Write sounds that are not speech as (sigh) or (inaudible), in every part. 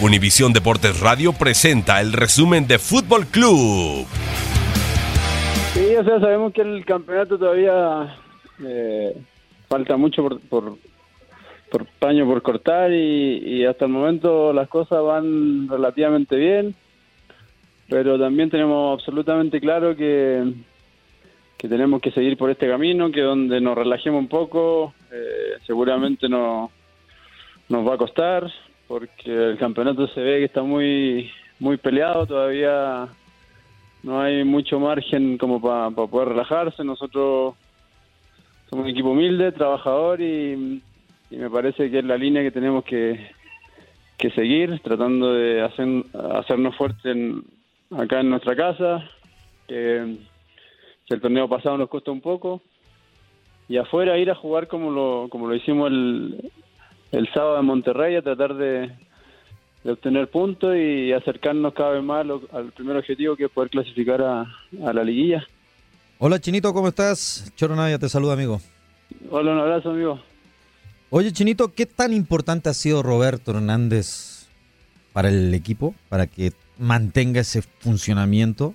Univisión Deportes Radio presenta el resumen de Fútbol Club. Sí, o sea, sabemos que el campeonato todavía eh, falta mucho por, por, paño por cortar y, y, hasta el momento las cosas van relativamente bien, pero también tenemos absolutamente claro que, que tenemos que seguir por este camino, que donde nos relajemos un poco eh, seguramente no, nos va a costar, porque el campeonato se ve que está muy muy peleado, todavía no hay mucho margen como para poder relajarse. Nosotros somos un equipo humilde, trabajador y, y, me parece que es la línea que tenemos que, que seguir, tratando de hacer, hacernos fuertes acá en nuestra casa, que, que el torneo pasado nos costó un poco, y afuera ir a jugar como lo, como lo hicimos el, el sábado en Monterrey a tratar de, de obtener puntos y acercarnos cada vez más lo, al primer objetivo que es poder clasificar a, a, la liguilla. Hola Chinito, ¿cómo estás? Choro Navia te saluda amigo. Hola, un abrazo amigo. Oye Chinito, ¿qué tan importante ha sido Roberto Hernández para el equipo, para que mantenga ese funcionamiento?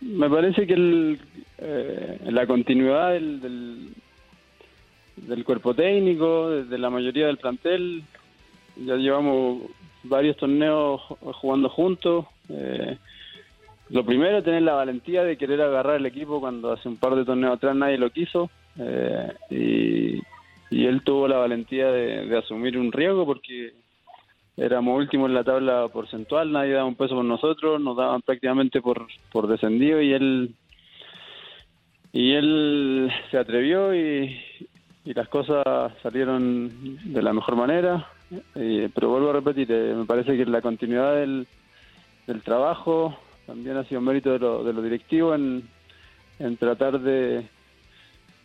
Me parece que el, eh, la continuidad del, del del cuerpo técnico, de la mayoría del plantel. Ya llevamos varios torneos jugando juntos. Eh, lo primero es tener la valentía de querer agarrar el equipo cuando hace un par de torneos atrás nadie lo quiso. Eh, y, él tuvo la valentía de, de, asumir un riesgo porque éramos últimos en la tabla porcentual, nadie daba un peso por nosotros, nos daban prácticamente por, por descendido y él y él se atrevió y, y las cosas salieron de la mejor manera. Eh, pero vuelvo a repetir, eh, me parece que la continuidad del, del trabajo también ha sido mérito de lo, de lo directivo en, tratar de,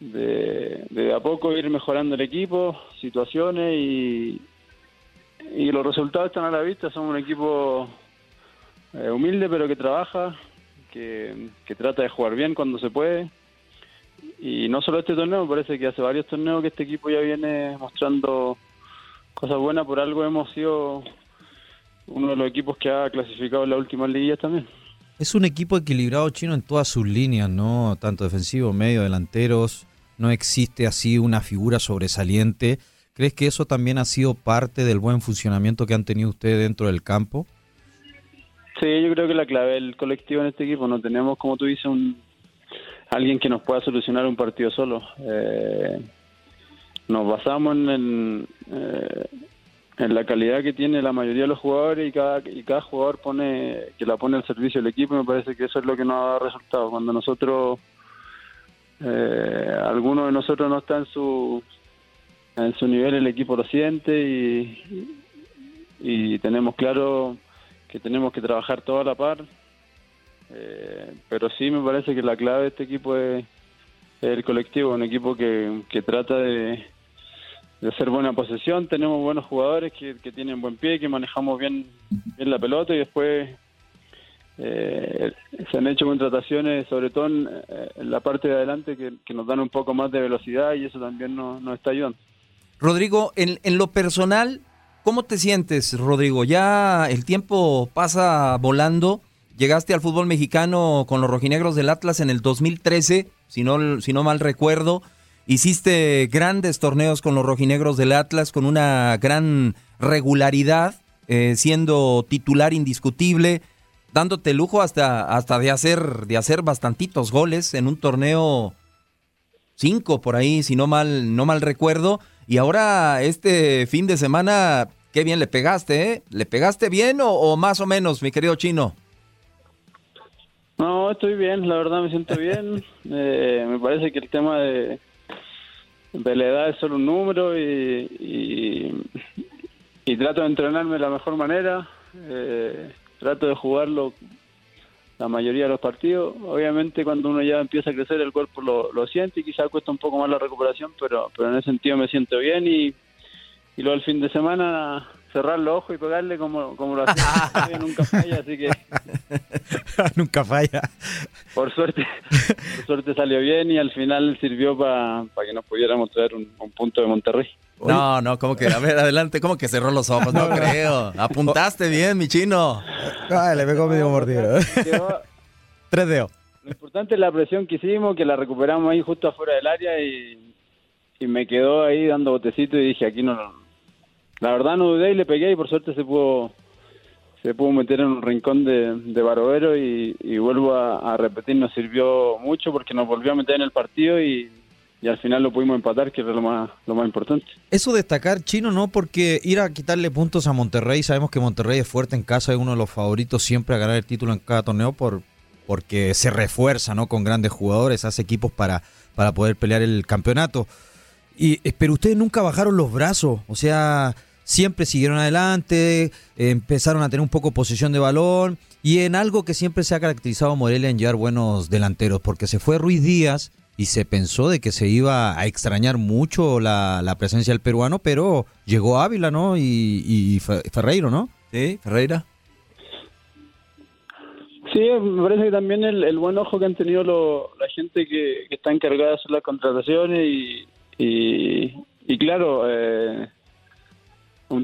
de, de a poco ir mejorando el equipo, situaciones y, y los resultados están a la vista. Somos un equipo eh, humilde pero que trabaja, que, que trata de jugar bien cuando se puede y no solo este torneo, me parece que hace varios torneos que este equipo ya viene mostrando cosas buenas, por algo hemos sido uno de los equipos que ha clasificado en las últimas liguillas también. Es un equipo equilibrado chino en todas sus líneas, ¿no? Tanto defensivo, medio, delanteros. No existe así una figura sobresaliente. ¿Crees que eso también ha sido parte del buen funcionamiento que han tenido ustedes dentro del campo? Sí, yo creo que la clave del colectivo en este equipo. No tenemos, como tú dices, un, alguien que nos pueda solucionar un partido solo. Eh, nos basamos en, eh, en la calidad que tiene la mayoría de los jugadores y cada, y cada jugador pone que la pone al servicio del equipo. Me parece que eso es lo que nos ha dado resultado. Cuando nosotros, eh, alguno de nosotros no está en su en su nivel, el equipo lo siente y, y tenemos claro que tenemos que trabajar toda la par. Eh, pero sí me parece que la clave de este equipo es, el colectivo, un equipo que, que trata de, de hacer buena posesión. Tenemos buenos jugadores que, que tienen buen pie, que manejamos bien, bien la pelota y después eh, se han hecho contrataciones, sobre todo en, eh, en la parte de adelante, que, que, nos dan un poco más de velocidad y eso también nos, nos está ayudando. Rodrigo, en, en lo personal, ¿Cómo te sientes, Rodrigo? Ya el tiempo pasa volando. Llegaste al fútbol mexicano con los rojinegros del Atlas en el 2013, si no, si no mal recuerdo. Hiciste grandes torneos con los rojinegros del Atlas con una gran regularidad, eh, siendo titular indiscutible, dándote lujo hasta, hasta de, hacer, de hacer bastantitos goles en un torneo, cinco por ahí, si no mal, no mal recuerdo. Y ahora este fin de semana Qué bien le pegaste, ¿eh? ¿Le pegaste bien o, más o menos, mi querido chino? No, estoy bien, la verdad me siento bien. (laughs) eh, me parece que el tema de, de, la edad es solo un número y, y, y trato de entrenarme de la mejor manera. Eh, trato de jugarlo la mayoría de los partidos. Obviamente cuando uno ya empieza a crecer el cuerpo lo, lo siente y quizá cuesta un poco más la recuperación, pero, pero en ese sentido me siento bien y y luego el fin de semana cerrar los ojos y pegarle como, como lo hacía (laughs) nunca falla, así que (laughs) nunca falla. Por suerte, por suerte salió bien y al final sirvió para pa que nos pudiéramos traer un, un, punto de Monterrey. No, no, como que, a ver, adelante, como que cerró los ojos, (laughs) no creo. Apuntaste bien, mi chino. Ay, le pegó medio mordido. Tres dedos. Lo importante es la presión que hicimos, que la recuperamos ahí justo afuera del área y, y me quedó ahí dando botecito y dije, aquí no, la verdad no dudé y le pegué y por suerte se pudo se pudo meter en un rincón de, de Barovero y, vuelvo a, repetir, nos sirvió mucho porque nos volvió a meter en el partido y, y al final lo pudimos empatar, que era lo más, lo más importante. Eso destacar, Chino, ¿no? Porque ir a quitarle puntos a Monterrey, sabemos que Monterrey es fuerte en casa, es uno de los favoritos siempre a ganar el título en cada torneo por porque se refuerza, ¿no? Con grandes jugadores, hace equipos para, para poder pelear el campeonato. Y, pero ustedes nunca bajaron los brazos, o sea, siempre siguieron adelante, empezaron a tener un poco posesión de balón y en algo que siempre se ha caracterizado a Morelia en llevar buenos delanteros, porque se fue Ruiz Díaz y se pensó de que se iba a extrañar mucho la, la presencia del peruano, pero llegó Ávila, ¿no? Y, y Ferreiro, ¿no? Sí, Ferreira. Sí, me parece que también el, el buen ojo que han tenido lo, la gente que, que, está encargada de hacer las contrataciones y, y, y claro, eh,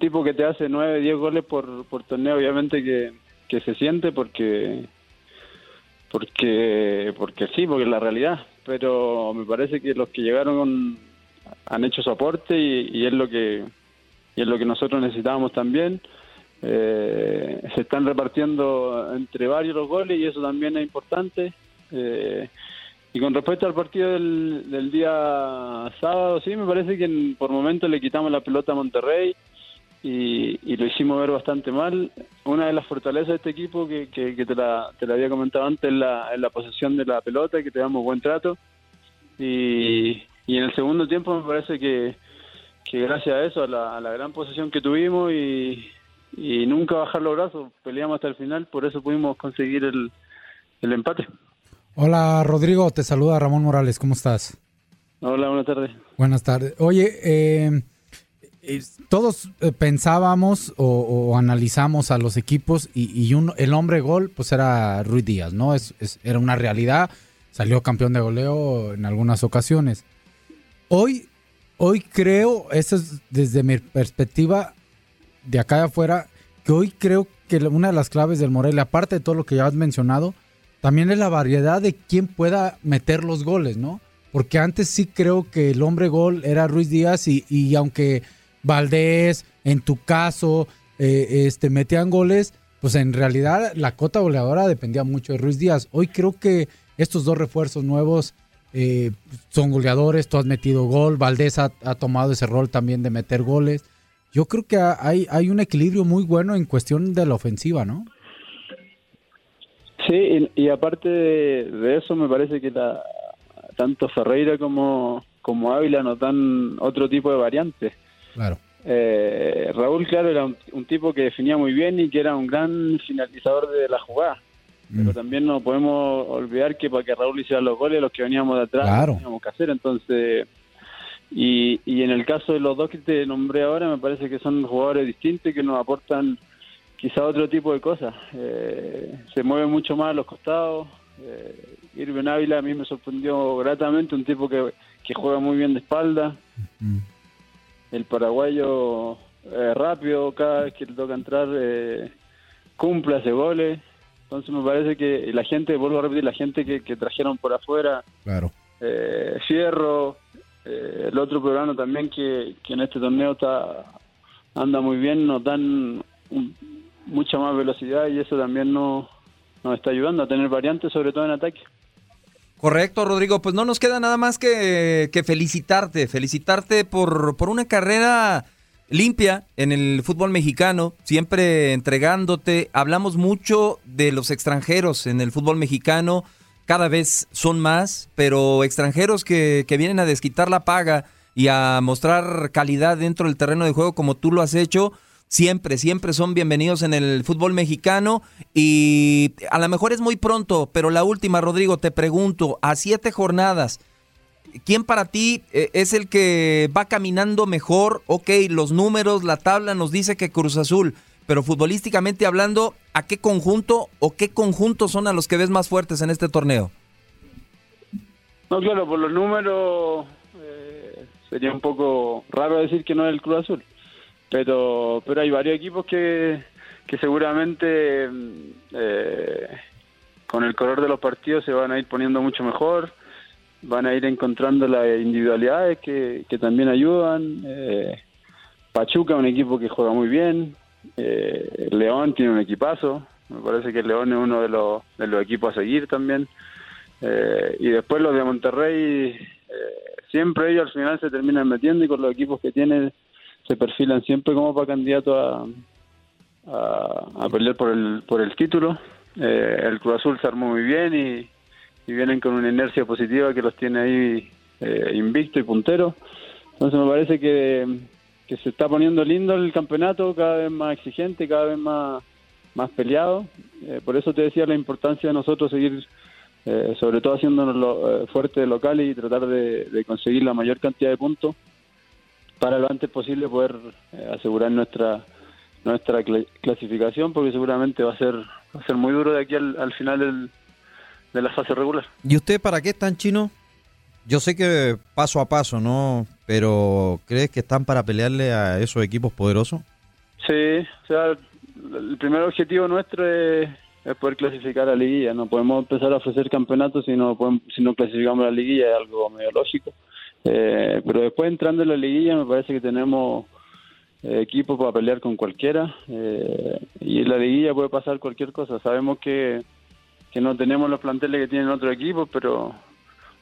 tipo que te hace 9, 10 goles por, torneo, obviamente que, que se siente porque porque porque sí, porque es la realidad, pero me parece que los que llegaron han hecho su aporte y, es lo que y es lo que nosotros necesitábamos también. Eh, se están repartiendo entre varios los goles y eso también es importante. Eh, y con respecto al partido del, del, día sábado, sí, me parece que por momentos le quitamos la pelota a Monterrey y, y, lo hicimos ver bastante mal. Una de las fortalezas de este equipo que, que, que te, la, te, la, había comentado antes es la, la posesión de la pelota, que te damos buen trato. Y, y en el segundo tiempo me parece que, que gracias a eso, a la, a la gran posesión que tuvimos y, y, nunca bajar los brazos, peleamos hasta el final, por eso pudimos conseguir el, el empate. Hola Rodrigo, te saluda Ramón Morales, ¿cómo estás? Hola, buenas tardes. Buenas tardes. Oye, eh, todos eh, pensábamos o, o, analizamos a los equipos y, el hombre gol pues era Ruiz Díaz, ¿no? Es, es, era una realidad, salió campeón de goleo en algunas ocasiones. Hoy, hoy creo, eso es desde mi perspectiva de acá de afuera, que hoy creo que una de las claves del Morelia, aparte de todo lo que ya has mencionado, también es la variedad de quién pueda meter los goles, ¿no? Porque antes sí creo que el hombre gol era Ruiz Díaz y, y aunque Valdés, en tu caso, eh, este, metían goles, pues en realidad la cota goleadora dependía mucho de Ruiz Díaz. Hoy creo que estos dos refuerzos nuevos eh, son goleadores, tú has metido gol, Valdés ha, tomado ese rol también de meter goles. Yo creo que hay, un equilibrio muy bueno en cuestión de la ofensiva, ¿no? Sí, y, aparte de, eso me parece que tanto Ferreira como, Ávila nos otro tipo de variantes. Claro. Eh, Raúl, claro, era un, un tipo que definía muy bien y que era un gran finalizador de la jugada. Pero también no podemos olvidar que para que Raúl hiciera los goles, los que veníamos de atrás Claro. teníamos que hacer. Entonces, y, y en el caso de los dos que te nombré ahora, me parece que son jugadores distintos y que nos aportan quizá otro tipo de cosas. Eh, se mueve mucho más a los costados. Eh, Irving Ávila a mí me sorprendió gratamente, un tipo que, que juega muy bien de espalda. El paraguayo eh, rápido, cada vez que le toca entrar, eh, cumple, hace goles. Entonces me parece que la gente, vuelvo a repetir, la gente que, que trajeron por afuera, Claro. eh, Fierro, eh, el otro peruano también que, que en este torneo está anda muy bien, nos dan un- mucha más velocidad y eso también nos, nos está ayudando a tener variantes, sobre todo en ataque. Correcto, Rodrigo. Pues no nos queda nada más que, felicitarte, felicitarte por, por una carrera limpia en el fútbol mexicano, siempre entregándote. Hablamos mucho de los extranjeros en el fútbol mexicano, cada vez son más, pero extranjeros que, que vienen a desquitar la paga y a mostrar calidad dentro del terreno de juego como tú lo has hecho. Siempre, siempre son bienvenidos en el fútbol mexicano y a lo mejor es muy pronto, pero la última, Rodrigo, te pregunto, a siete jornadas, ¿quién para ti eh, es el que va caminando mejor? Ok, los números, la tabla nos dice que Cruz Azul, pero futbolísticamente hablando, ¿a qué conjunto o qué conjuntos son a los que ves más fuertes en este torneo? No, claro, por los números eh, sería un poco raro decir que no es el Cruz Azul, pero pero hay varios equipos que, que seguramente mm, eh, con el color de los partidos se van a ir poniendo mucho mejor, van a ir encontrando las individualidades que, que también ayudan. Eh, Pachuca, un equipo que juega muy bien, eh, León tiene un equipazo, me parece que León es uno de los, de los equipos a seguir también. Eh, y después los de Monterrey, siempre ellos al final se terminan metiendo y con los equipos que tienen se perfilan siempre como para candidato a, a, a pelear por el, por el título. Eh, el Cruz Azul se armó muy bien y, vienen con una inercia positiva que los tiene ahí eh, invicto y puntero. Entonces me parece que, que se está poniendo lindo el campeonato, cada vez más exigente, cada vez más, más peleado. Eh, por eso te decía la importancia de nosotros seguir eh, sobre todo haciéndonos lo, eh, fuerte local y tratar de conseguir la mayor cantidad de puntos para lo antes posible poder eh, asegurar nuestra nuestra cla- clasificación porque seguramente va a ser va a ser muy duro de aquí al, al final del- de la fase regular. ¿Y usted para qué están chino? Yo sé que paso a paso, ¿no? Pero ¿crees que están para pelearle a esos equipos poderosos? Sí, o sea, el primer objetivo nuestro es, es poder clasificar a la liguilla. No podemos empezar a ofrecer campeonatos si no, podemos- si no clasificamos a la liguilla, es algo medio lógico. Eh, pero después entrando en la liguilla me parece que tenemos eh, equipo para pelear con cualquiera eh, y en la liguilla puede pasar cualquier cosa. Sabemos que, que no tenemos los planteles que tienen otros equipos, pero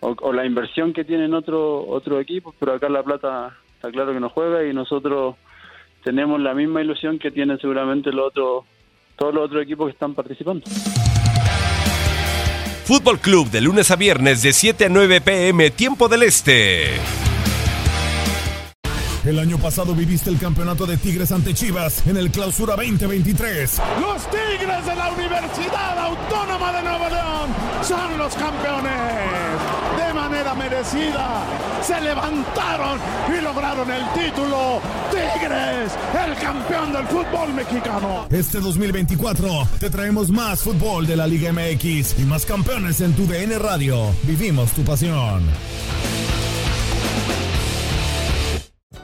o, o la inversión que tienen otro otro equipos, pero acá La Plata está claro que no juega y nosotros tenemos la misma ilusión que tienen seguramente los otros todos los otros equipos que están participando. Fútbol Club de lunes a viernes de 7 a 9 pm, tiempo del este. El año pasado viviste el campeonato de Tigres ante Chivas en el Clausura 2023. Los Tigres de la Universidad Autónoma de Nuevo León son los campeones. De manera merecida se levantaron y lograron el título. Tigres, el campeón del fútbol mexicano. Este 2024 te traemos más fútbol de la Liga MX y más campeones en tu DN Radio. Vivimos tu pasión.